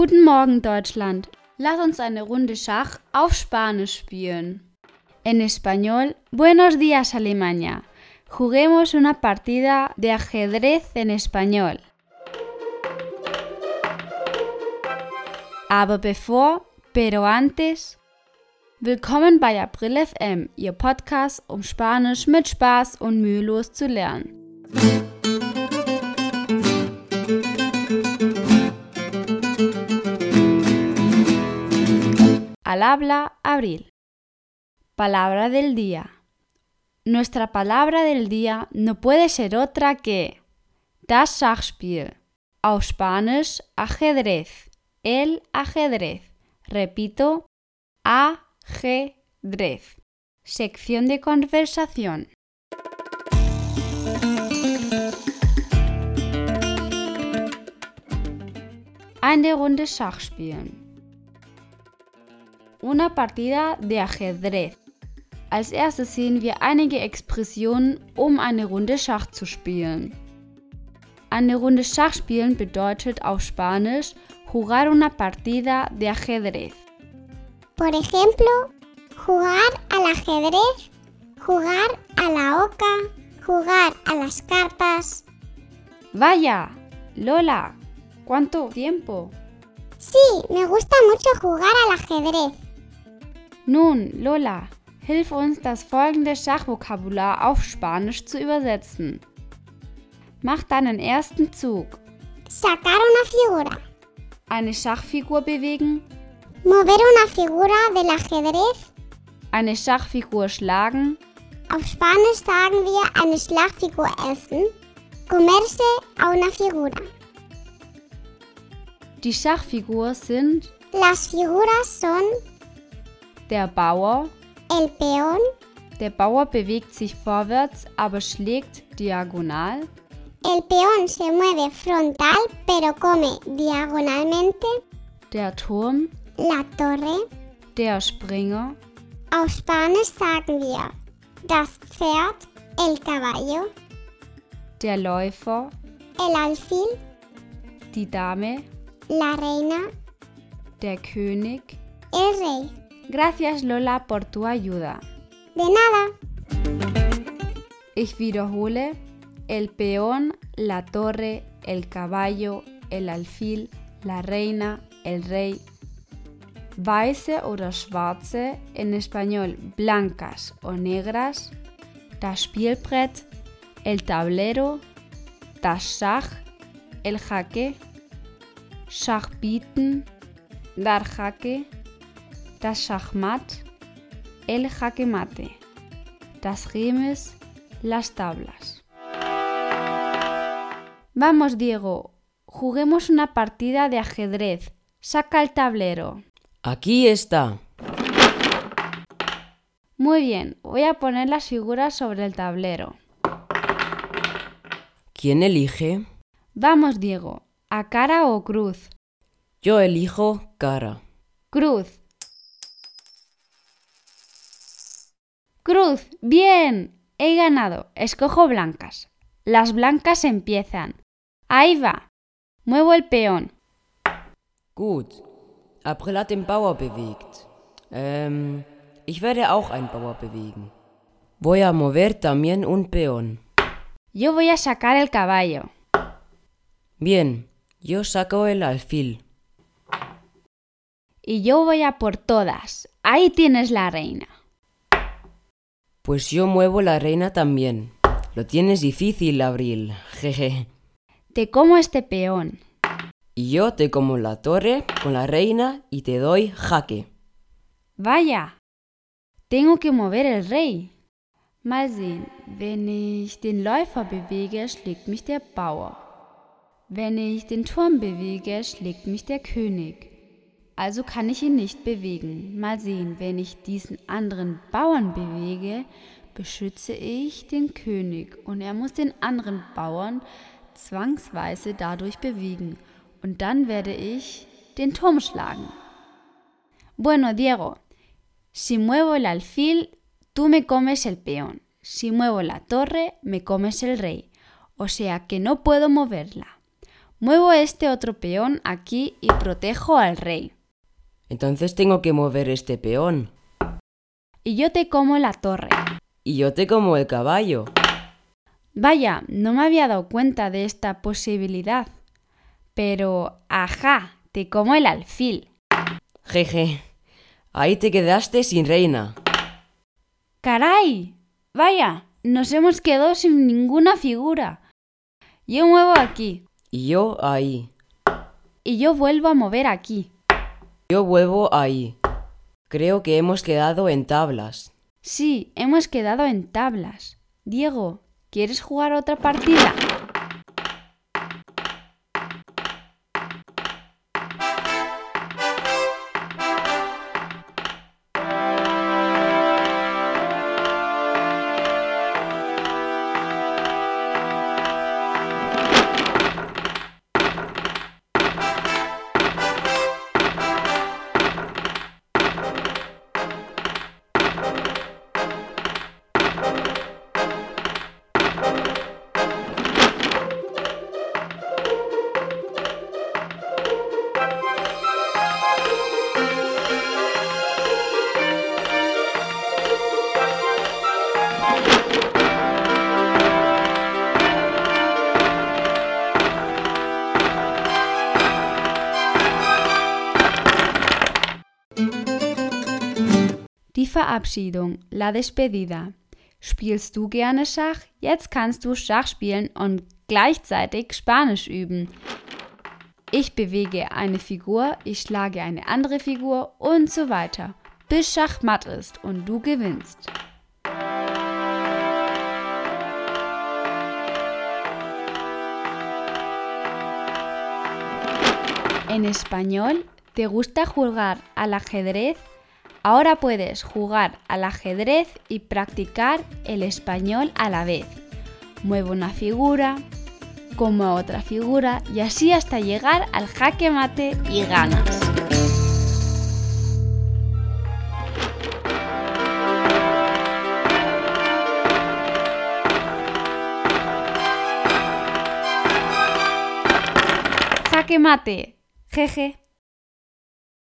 Guten Morgen, Deutschland. Lass uns eine Runde Schach auf Spanisch spielen. En español, buenos días, Alemania. Juguemos una partida de ajedrez en español. Aber bevor, pero antes, willkommen bei April FM, Ihr Podcast, um Spanisch mit Spaß und mühelos zu lernen. Al Abril. Palabra del día. Nuestra palabra del día no puede ser otra que das Schachspiel. Auf Spanisch, ajedrez. El ajedrez. Repito, ajedrez. Sección de conversación. Eine Runde Schach spielen. Una partida de ajedrez. Als erstes sehen wir einige Expressionen, um eine Runde Schach zu spielen. Eine Runde Schach spielen bedeutet auf Spanisch jugar una partida de ajedrez. Por ejemplo, jugar al ajedrez, jugar a la oca, jugar a las cartas. Vaya, Lola, ¿cuánto tiempo? Sí, me gusta mucho jugar al ajedrez. Nun, Lola, hilf uns, das folgende Schachvokabular auf Spanisch zu übersetzen. Mach deinen ersten Zug. Sacar una figura. Eine Schachfigur bewegen, Mover una figura del ajedrez. eine Schachfigur schlagen, Auf Spanisch sagen wir eine Schlagfigur essen. Comerse a una figura. die Schachfigur sind Las figuras son der Bauer, el peón, der Bauer bewegt sich vorwärts, aber schlägt diagonal, el peón se mueve frontal pero come diagonalmente, der Turm, la torre. der Springer, Auf Spanisch sagen wir das Pferd, el caballo, der Läufer, el alfil, die Dame, la reina, der König. el rey. Gracias Lola por tu ayuda. De nada. Ich wiederhole, el peón, la torre, el caballo, el alfil, la reina, el rey. Weiße oder schwarze, en español blancas o negras, das Spielbrett, el tablero, das Schach, el jaque, Schach bieten, dar jaque, das Schachmatt, el jaque mate, das Remes, las tablas. Vamos, Diego, juguemos una partida de ajedrez. Saca el tablero. Aquí está. Muy bien, voy a poner las figuras sobre el tablero. ¿Quién elige? Vamos, Diego, ¿a cara o cruz? Yo elijo cara. Cruz. Cruz, bien. He ganado. Escojo blancas. Las blancas empiezan. Ahí va. Muevo el peón. Gut. April hat den Bauer bewegt. Ähm, ich werde auch einen Bauer bewegen. Voy a mover también un peón. Yo voy a sacar el caballo. Bien, yo saco el alfil. Y yo voy a por todas. Ahí tienes la reina. Pues yo muevo la reina también. Lo tienes difícil, Abril. Jeje. Te como este peón. Y yo te como la torre con la reina y te doy jaque. Vaya. Tengo que mover el rey. Mal sehen. Wenn ich den Läufer bewege, schlägt mich der Bauer. Wenn ich den Turm bewege, schlägt mich der König. Also kann ich ihn nicht bewegen. Mal sehen, wenn ich diesen anderen Bauern bewege, beschütze ich den König und er muss den anderen Bauern zwangsweise dadurch bewegen. Und dann werde ich den Turm schlagen. Bueno, Diego, si muevo el alfil, tú me comes el peón. Si muevo la torre, me comes el rey. O sea que no puedo moverla. Muevo este otro peón aquí y protejo al rey. Entonces tengo que mover este peón. Y yo te como la torre. Y yo te como el caballo. Vaya, no me había dado cuenta de esta posibilidad. Pero, ajá, te como el alfil. Jeje. Ahí te quedaste sin reina. ¡Caray! Vaya, nos hemos quedado sin ninguna figura. Yo muevo aquí. Y yo ahí. Y yo vuelvo a mover aquí. Yo vuelvo ahí. Creo que hemos quedado en tablas. Sí, hemos quedado en tablas. Diego, ¿quieres jugar otra partida? Die Verabschiedung, la despedida. Spielst du gerne Schach? Jetzt kannst du Schach spielen und gleichzeitig Spanisch üben. Ich bewege eine Figur, ich schlage eine andere Figur und so weiter, bis Schach matt ist und du gewinnst. En español, ¿te gusta jugar al ajedrez? Ahora puedes jugar al ajedrez y practicar el español a la vez. Mueve una figura, como otra figura y así hasta llegar al jaque mate y ganas. Jaque mate, jeje.